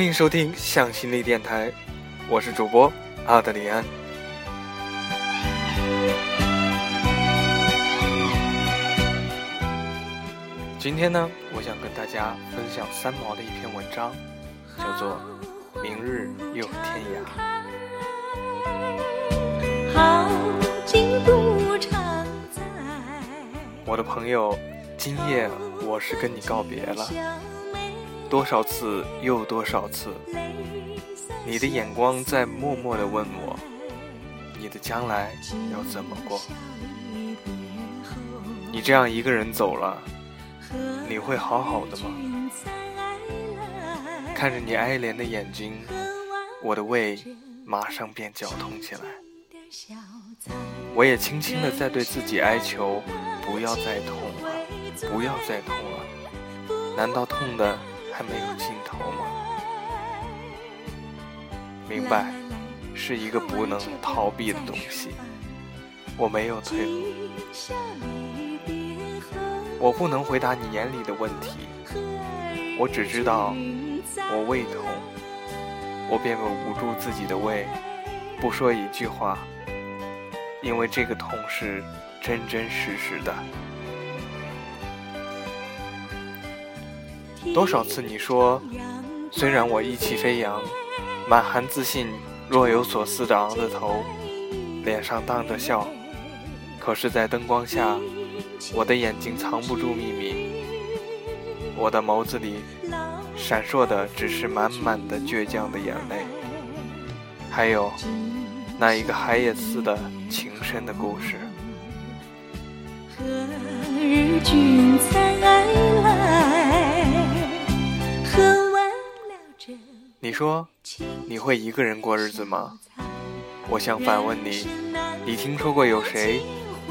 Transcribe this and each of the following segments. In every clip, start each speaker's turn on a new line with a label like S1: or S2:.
S1: 欢迎收听向心力电台，我是主播阿德里安。今天呢，我想跟大家分享三毛的一篇文章，叫做《明日又天涯》。我的朋友，今夜我是跟你告别了，多少次又多少次，你的眼光在默默的问我，你的将来要怎么过？你这样一个人走了，你会好好的吗？看着你哀怜的眼睛，我的胃马上便绞痛起来。我也轻轻的在对自己哀求。不要再痛了，不要再痛了，难道痛的还没有尽头吗？明白，是一个不能逃避的东西。我没有退路，我不能回答你眼里的问题。我只知道，我胃痛，我便捂住自己的胃，不说一句话，因为这个痛是。真真实实的，多少次你说，虽然我意气飞扬，满含自信，若有所思的昂着头，脸上荡着笑，可是，在灯光下，我的眼睛藏不住秘密，我的眸子里闪烁的只是满满的倔强的眼泪，还有那一个海也似的情深的故事。何日君才来？你说你会一个人过日子吗？我想反问你：你听说过有谁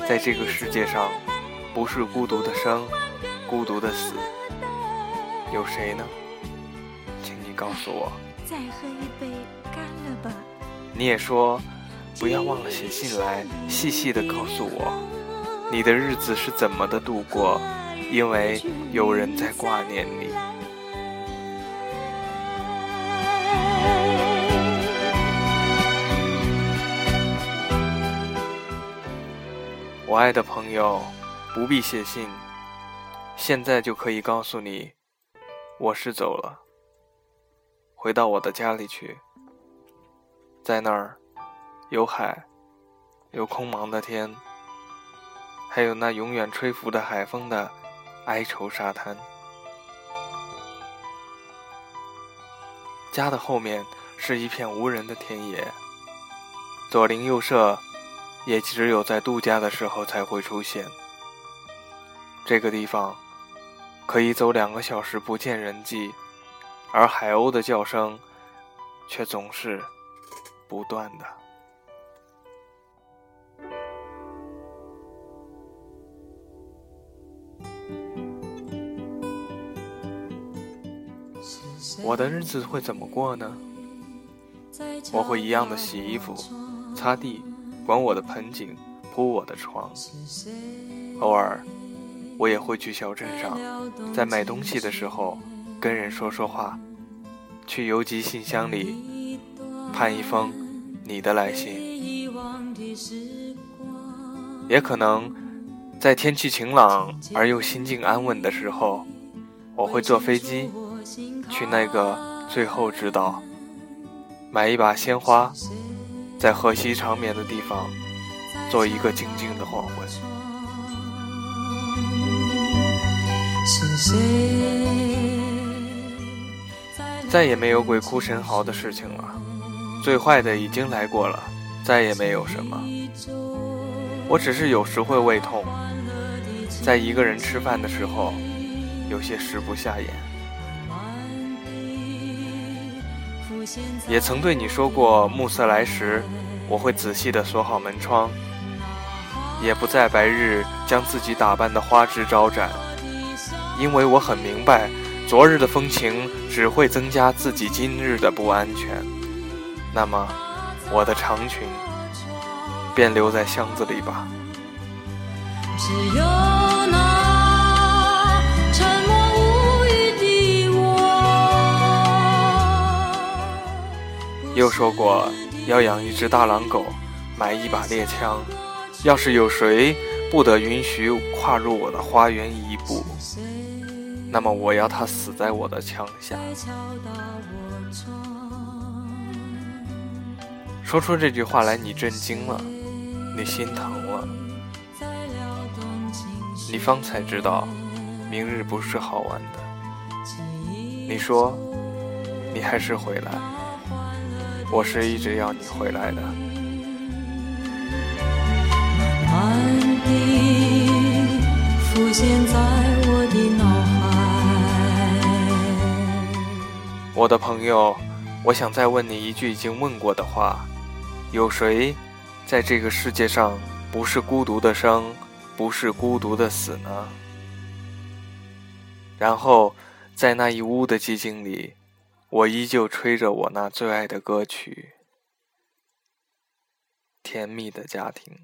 S1: 在这个世界上不是孤独的生，孤独的死？有谁呢？请你告诉我。再喝一杯，干了吧。你也说不要忘了写信来，细细的告诉我。你的日子是怎么的度过？因为有人在挂念你。我爱的朋友，不必写信，现在就可以告诉你，我是走了，回到我的家里去。在那儿，有海，有空茫的天。还有那永远吹拂着海风的哀愁沙滩。家的后面是一片无人的田野，左邻右舍也只有在度假的时候才会出现。这个地方可以走两个小时不见人迹，而海鸥的叫声却总是不断的。我的日子会怎么过呢？我会一样的洗衣服、擦地、管我的盆景、铺我的床。偶尔，我也会去小镇上，在买东西的时候跟人说说话，去邮寄信箱里盼一封你的来信。也可能，在天气晴朗而又心境安稳的时候，我会坐飞机。去那个最后之岛，买一把鲜花，在河西长眠的地方，做一个静静的黄昏。再也没有鬼哭神嚎的事情了，最坏的已经来过了，再也没有什么。我只是有时会胃痛，在一个人吃饭的时候，有些食不下咽。也曾对你说过，暮色来时，我会仔细地锁好门窗，也不在白日将自己打扮的花枝招展，因为我很明白，昨日的风情只会增加自己今日的不安全。那么，我的长裙便留在箱子里吧。只有
S2: 又说过要养一只大狼狗，买一把猎枪。要是有谁不得允许跨入我的花园一步，那么我要他死在我的枪下。说出这句话来，你震惊了，你心疼了，你方才知道，明日不是好玩的。你说，你还是回来，我是一直要你回来的。浮现在我的脑海。我的朋友，我想再问你一句已经问过的话：有谁在这个世界上不是孤独的生，不是孤独的死呢？然后。在那一屋的寂静里，我依旧吹着我那最爱的歌曲，《甜蜜的家庭》。